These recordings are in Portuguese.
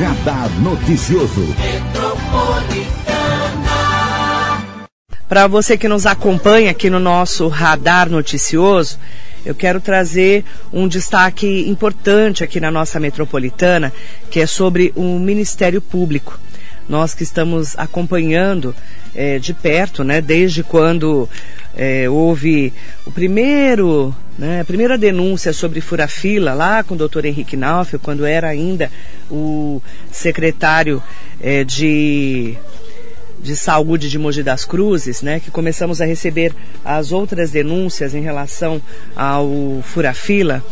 Radar Noticioso. Para você que nos acompanha aqui no nosso Radar Noticioso, eu quero trazer um destaque importante aqui na nossa metropolitana, que é sobre o Ministério Público. Nós que estamos acompanhando é, de perto, né, desde quando é, houve o primeiro, né, a primeira denúncia sobre fura-fila lá com o doutor Henrique Naufel, quando era ainda o secretário é, de de saúde de Mogi das Cruzes, né, que começamos a receber as outras denúncias em relação ao fura-fila,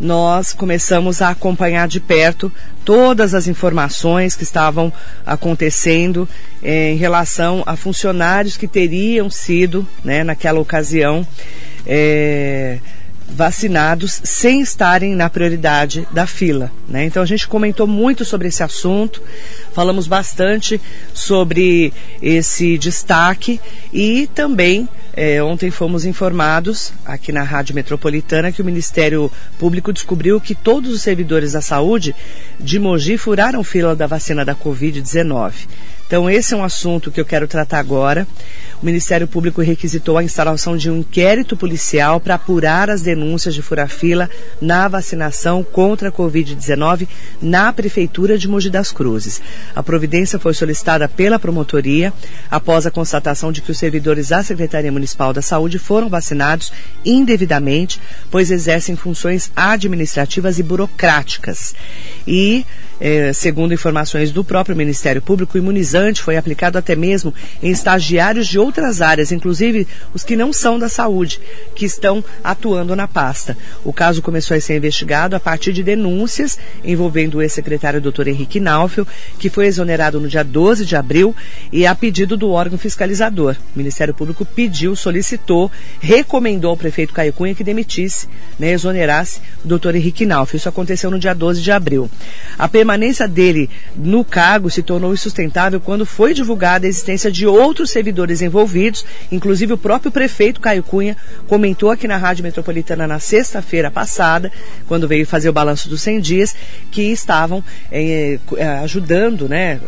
nós começamos a acompanhar de perto todas as informações que estavam acontecendo eh, em relação a funcionários que teriam sido, né, naquela ocasião, eh, vacinados sem estarem na prioridade da fila. Né? Então a gente comentou muito sobre esse assunto, falamos bastante sobre esse destaque e também é, ontem fomos informados aqui na Rádio Metropolitana que o Ministério Público descobriu que todos os servidores da saúde de Mogi furaram fila da vacina da Covid-19. Então, esse é um assunto que eu quero tratar agora. O Ministério Público requisitou a instalação de um inquérito policial para apurar as denúncias de furafila na vacinação contra a Covid-19 na Prefeitura de Mogi das Cruzes. A providência foi solicitada pela promotoria após a constatação de que os servidores da Secretaria Municipal da Saúde foram vacinados indevidamente, pois exercem funções administrativas e burocráticas. E é, segundo informações do próprio Ministério Público, o imunizante foi aplicado até mesmo em estagiários de outras áreas, inclusive os que não são da saúde, que estão atuando na pasta. O caso começou a ser investigado a partir de denúncias envolvendo o ex-secretário Dr. Henrique Naufel, que foi exonerado no dia 12 de abril e a pedido do órgão fiscalizador. O Ministério Público pediu, solicitou, recomendou ao prefeito Caio Cunha que demitisse, né, exonerasse o Dr. Henrique Naufel. Isso aconteceu no dia 12 de abril. A permanência dele no cargo se tornou insustentável quando foi divulgada a existência de outros servidores envolvidos, inclusive o próprio prefeito Caio Cunha comentou aqui na Rádio Metropolitana na sexta-feira passada, quando veio fazer o balanço dos 100 dias, que estavam eh, eh, ajudando, né,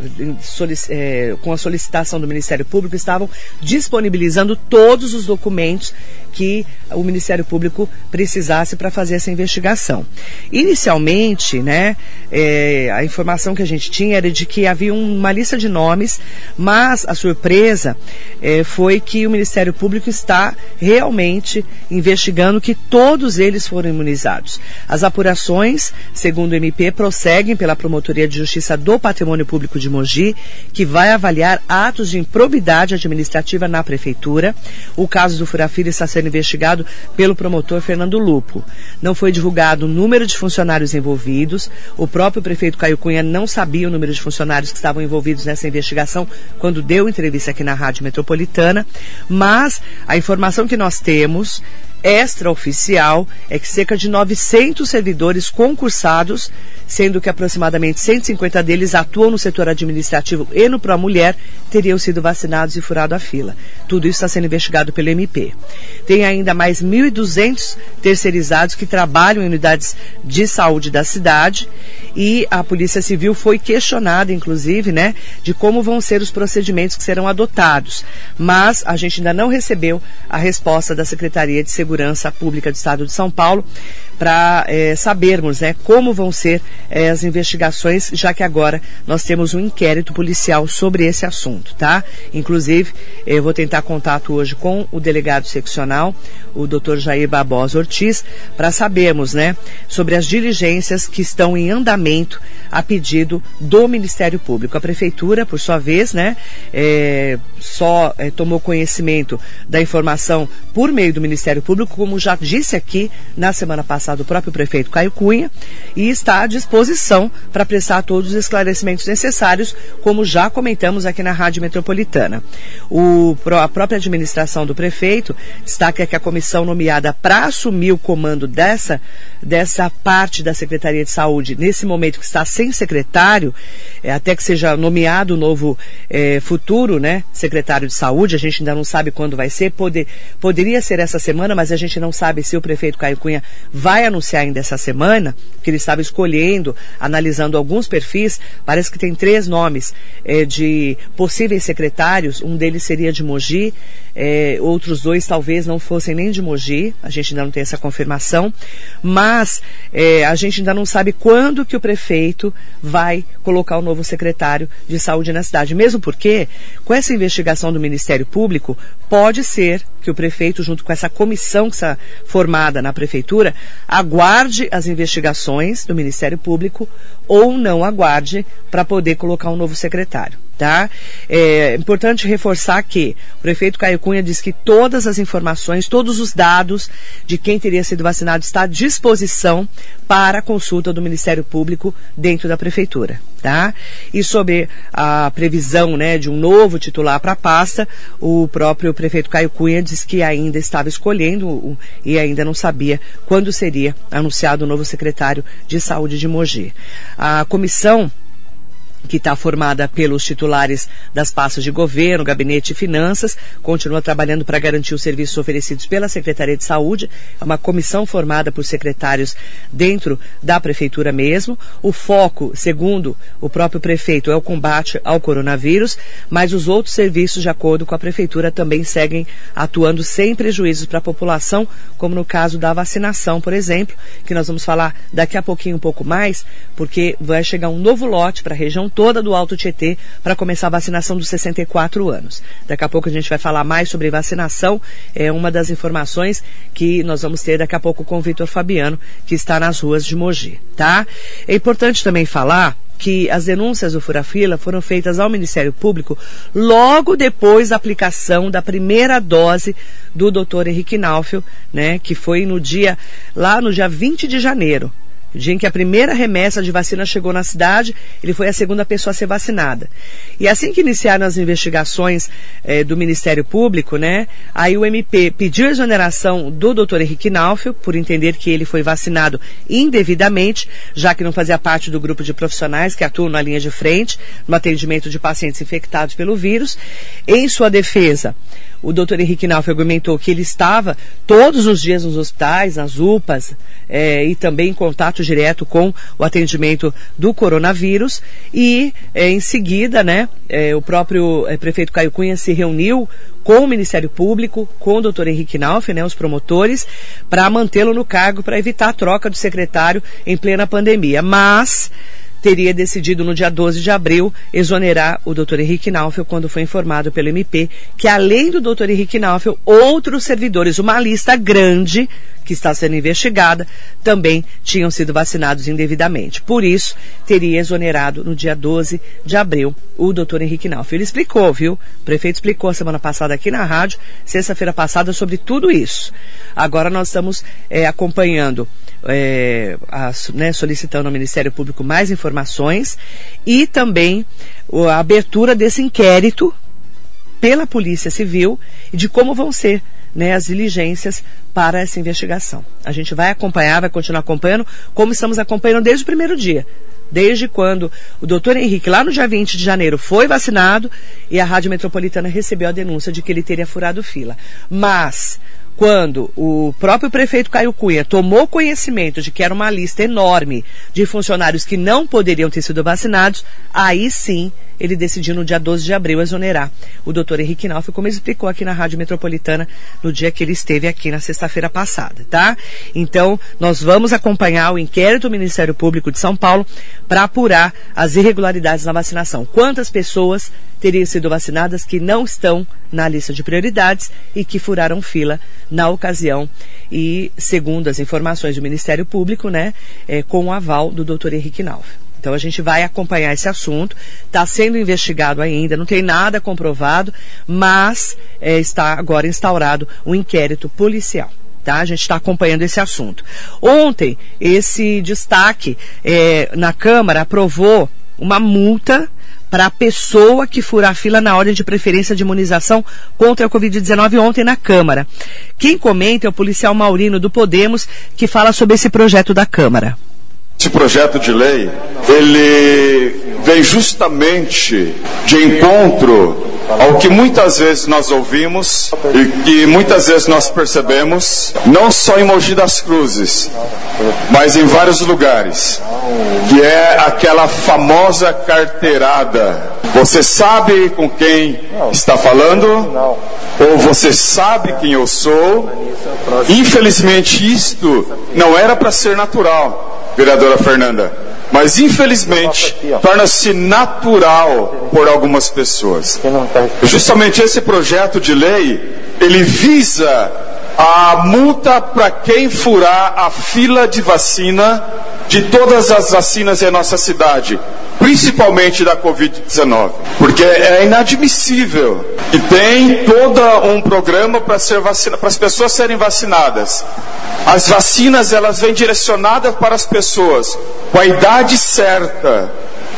eh, com a solicitação do Ministério Público, estavam disponibilizando todos os documentos que o Ministério Público precisasse para fazer essa investigação. Inicialmente, né, é, a informação que a gente tinha era de que havia uma lista de nomes, mas a surpresa é, foi que o Ministério Público está realmente investigando que todos eles foram imunizados. As apurações, segundo o MP, prosseguem pela Promotoria de Justiça do Patrimônio Público de Mogi, que vai avaliar atos de improbidade administrativa na Prefeitura. O caso do Furafilho está sendo investigado pelo promotor Fernando Lupo. Não foi divulgado o número de funcionários envolvidos. O próprio prefeito Caio Cunha não sabia o número de funcionários que estavam envolvidos nessa investigação quando deu entrevista aqui na Rádio Metropolitana. Mas a informação que nós temos extraoficial é que cerca de 900 servidores concursados, sendo que aproximadamente 150 deles atuam no setor administrativo e no Mulher, teriam sido vacinados e furado a fila. Tudo isso está sendo investigado pelo MP. Tem ainda mais 1.200 terceirizados que trabalham em unidades de saúde da cidade e a Polícia Civil foi questionada, inclusive, né, de como vão ser os procedimentos que serão adotados. Mas a gente ainda não recebeu a resposta da Secretaria de Segurança Pública do Estado de São Paulo para é, sabermos né, como vão ser é, as investigações, já que agora nós temos um inquérito policial sobre esse assunto, tá? Inclusive, eu vou tentar contato hoje com o delegado seccional, o Dr. Jair Barbosa Ortiz, para sabermos, né, sobre as diligências que estão em andamento a pedido do Ministério Público. A Prefeitura, por sua vez, né, é, só é, tomou conhecimento da informação por meio do Ministério Público, como já disse aqui na semana passada o próprio prefeito Caio Cunha, e está à disposição para prestar todos os esclarecimentos necessários, como já comentamos aqui na Rádio Metropolitana. O, a própria administração do prefeito destaca que a comissão nomeada para assumir o comando dessa, dessa parte da Secretaria de Saúde, nesse momento que está sem secretário, é, até que seja nomeado o novo é, futuro, né, secretário de saúde, a gente ainda não sabe quando vai ser, Poder, poderia ser essa semana, mas a gente não sabe se o prefeito Caio Cunha vai anunciar ainda essa semana, que ele estava escolhendo, analisando alguns perfis, parece que tem três nomes é, de possíveis secretários, um deles seria de Mogi, é, outros dois talvez não fossem nem de Mogi, a gente ainda não tem essa confirmação, mas é, a gente ainda não sabe quando que o prefeito vai colocar o novo secretário de saúde na cidade. Mesmo porque, com essa investigação do Ministério Público, pode ser que o prefeito, junto com essa comissão que está formada na prefeitura, aguarde as investigações do Ministério Público ou não aguarde para poder colocar um novo secretário. Tá? É importante reforçar que o prefeito Caio Cunha diz que todas as informações, todos os dados de quem teria sido vacinado está à disposição para consulta do Ministério Público dentro da prefeitura. Tá? E sobre a previsão né, de um novo titular para a pasta, o próprio prefeito Caio Cunha diz que ainda estava escolhendo e ainda não sabia quando seria anunciado o novo secretário de saúde de Mogi. A comissão que está formada pelos titulares das pastas de governo, gabinete e finanças, continua trabalhando para garantir os serviços oferecidos pela Secretaria de Saúde. É uma comissão formada por secretários dentro da prefeitura mesmo. O foco, segundo o próprio prefeito, é o combate ao coronavírus, mas os outros serviços, de acordo com a prefeitura, também seguem atuando sem prejuízos para a população, como no caso da vacinação, por exemplo, que nós vamos falar daqui a pouquinho um pouco mais, porque vai chegar um novo lote para a região toda do Alto Tietê para começar a vacinação dos 64 anos. Daqui a pouco a gente vai falar mais sobre vacinação. É uma das informações que nós vamos ter daqui a pouco com o Vitor Fabiano, que está nas ruas de Mogi, tá? É importante também falar que as denúncias do Furafila foram feitas ao Ministério Público logo depois da aplicação da primeira dose do Dr. Henrique Naufel, né, que foi no dia lá no dia 20 de janeiro dia em que a primeira remessa de vacina chegou na cidade, ele foi a segunda pessoa a ser vacinada. E assim que iniciaram as investigações eh, do Ministério Público, né, aí o MP pediu a exoneração do Dr. Henrique Naufel, por entender que ele foi vacinado indevidamente, já que não fazia parte do grupo de profissionais que atuam na linha de frente, no atendimento de pacientes infectados pelo vírus. Em sua defesa, o doutor Henrique Nauf argumentou que ele estava todos os dias nos hospitais, nas UPAs, é, e também em contato direto com o atendimento do coronavírus. E é, em seguida, né, é, o próprio é, prefeito Caio Cunha se reuniu com o Ministério Público, com o doutor Henrique Nauf, né, os promotores, para mantê-lo no cargo, para evitar a troca do secretário em plena pandemia. Mas teria decidido no dia 12 de abril exonerar o Dr. Henrique Naufel quando foi informado pelo MP que além do Dr. Henrique Naufel, outros servidores, uma lista grande que está sendo investigada, também tinham sido vacinados indevidamente. Por isso, teria exonerado no dia 12 de abril o doutor Henrique Naufel. Ele explicou, viu? O prefeito explicou semana passada aqui na rádio, sexta-feira passada, sobre tudo isso. Agora nós estamos é, acompanhando, é, a, né, solicitando ao Ministério Público mais informações e também a abertura desse inquérito pela Polícia Civil e de como vão ser né, as diligências para essa investigação. A gente vai acompanhar, vai continuar acompanhando, como estamos acompanhando desde o primeiro dia. Desde quando o doutor Henrique, lá no dia 20 de janeiro, foi vacinado e a Rádio Metropolitana recebeu a denúncia de que ele teria furado fila. Mas, quando o próprio prefeito Caio Cunha tomou conhecimento de que era uma lista enorme de funcionários que não poderiam ter sido vacinados, aí sim ele decidiu no dia 12 de abril exonerar o doutor Henrique Nauf, como explicou aqui na Rádio Metropolitana no dia que ele esteve aqui na sexta-feira passada, tá? Então, nós vamos acompanhar o inquérito do Ministério Público de São Paulo para apurar as irregularidades na vacinação. Quantas pessoas teriam sido vacinadas que não estão na lista de prioridades e que furaram fila na ocasião e, segundo as informações do Ministério Público, né, é, com o aval do doutor Henrique Nauf. Então a gente vai acompanhar esse assunto. Está sendo investigado ainda, não tem nada comprovado, mas é, está agora instaurado um inquérito policial. Tá? A gente está acompanhando esse assunto. Ontem, esse destaque é, na Câmara aprovou uma multa para a pessoa que furar fila na ordem de preferência de imunização contra a Covid-19 ontem na Câmara. Quem comenta é o policial Maurino do Podemos, que fala sobre esse projeto da Câmara. Esse projeto de lei, ele vem justamente de encontro ao que muitas vezes nós ouvimos e que muitas vezes nós percebemos, não só em Mogi das Cruzes, mas em vários lugares, que é aquela famosa carteirada. Você sabe com quem está falando? Ou você sabe quem eu sou? Infelizmente, isto não era para ser natural, vereadora Fernanda mas infelizmente torna-se natural por algumas pessoas. Justamente esse projeto de lei, ele visa a multa para quem furar a fila de vacina de todas as vacinas em nossa cidade, principalmente da Covid-19. Porque é inadmissível que tem todo um programa para ser vacina, para as pessoas serem vacinadas. As vacinas elas vêm direcionadas para as pessoas com a idade certa.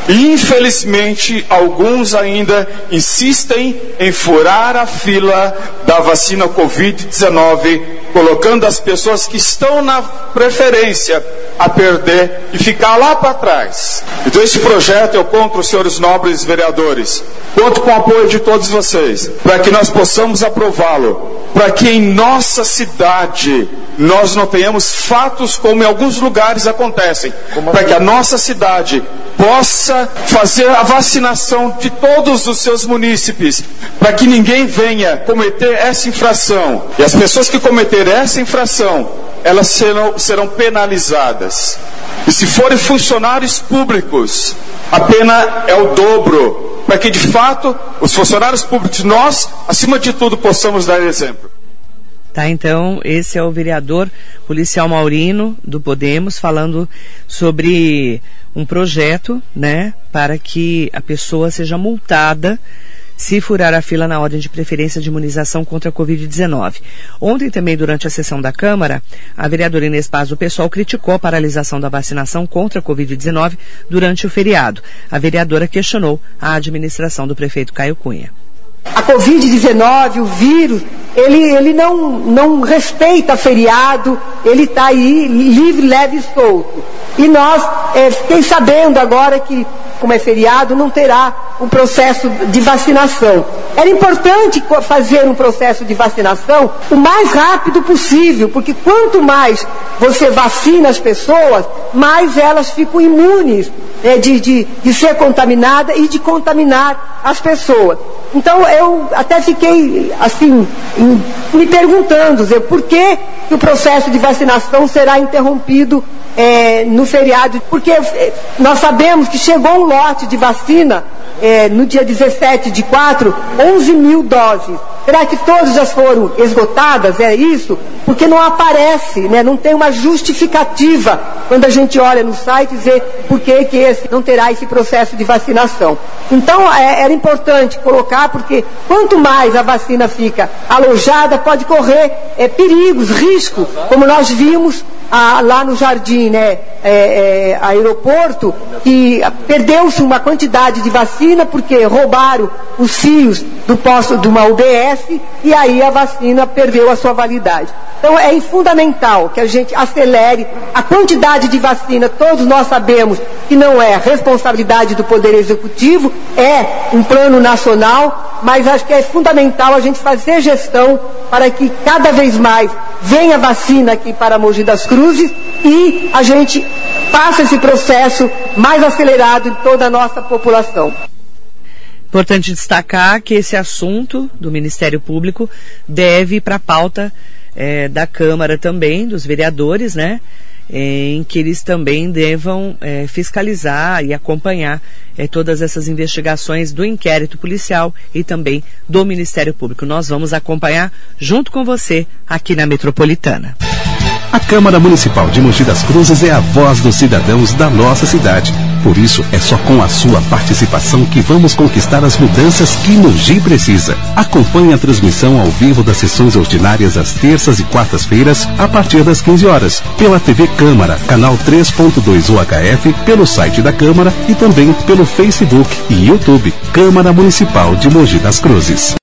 Infelizmente, alguns ainda insistem em furar a fila da vacina Covid-19, colocando as pessoas que estão na preferência a perder e ficar lá para trás. Então, esse projeto eu conto, senhores nobres vereadores, conto com o apoio de todos vocês, para que nós possamos aprová-lo, para que em nossa cidade nós não tenhamos fatos como em alguns lugares acontecem, para que a nossa cidade possa fazer a vacinação de todos os seus munícipes, para que ninguém venha cometer essa infração. E as pessoas que cometerem essa infração, elas serão, serão penalizadas. E se forem funcionários públicos, a pena é o dobro, para que de fato os funcionários públicos, nós, acima de tudo, possamos dar exemplo. Tá, então, esse é o vereador policial Maurino do Podemos falando sobre um projeto, né, para que a pessoa seja multada se furar a fila na ordem de preferência de imunização contra a Covid-19. Ontem também, durante a sessão da Câmara, a vereadora Inês Paz do PSOL criticou a paralisação da vacinação contra a Covid-19 durante o feriado. A vereadora questionou a administração do prefeito Caio Cunha. A Covid-19, o vírus, ele, ele não, não respeita feriado, ele está aí livre, leve e solto. E nós, é, fiquei sabendo agora que, como é feriado, não terá um processo de vacinação. Era importante fazer um processo de vacinação o mais rápido possível, porque quanto mais você vacina as pessoas, mais elas ficam imunes né, de, de, de ser contaminada e de contaminar as pessoas. Então eu até fiquei assim me perguntando dizer, por que, que o processo de vacinação será interrompido é, no feriado, porque é, nós sabemos que chegou um lote de vacina é, no dia 17 de 4, 11 mil doses. Será que todas já foram esgotadas? É isso? Porque não aparece, né? não tem uma justificativa quando a gente olha no site e vê por que, que esse não terá esse processo de vacinação. Então é, era importante colocar, porque quanto mais a vacina fica alojada, pode correr é, perigos, risco, como nós vimos a, lá no jardim, né, é, é, aeroporto, que perdeu-se uma quantidade de vacina porque roubaram os fios do posto de uma UBS e aí a vacina perdeu a sua validade. Então é fundamental que a gente acelere a quantidade de vacina. Todos nós sabemos que não é responsabilidade do Poder Executivo, é um plano nacional, mas acho que é fundamental a gente fazer gestão para que cada vez mais venha vacina aqui para Mogi das Cruzes e a gente faça esse processo mais acelerado em toda a nossa população. Importante destacar que esse assunto do Ministério Público deve para a pauta é, da Câmara também, dos vereadores, né? Em que eles também devam é, fiscalizar e acompanhar é, todas essas investigações do inquérito policial e também do Ministério Público. Nós vamos acompanhar junto com você aqui na Metropolitana. A Câmara Municipal de Mogi das Cruzes é a voz dos cidadãos da nossa cidade. Por isso, é só com a sua participação que vamos conquistar as mudanças que Mogi precisa. Acompanhe a transmissão ao vivo das sessões ordinárias às terças e quartas-feiras, a partir das 15 horas, pela TV Câmara, canal 3.2 UHF, pelo site da Câmara e também pelo Facebook e YouTube Câmara Municipal de Mogi das Cruzes.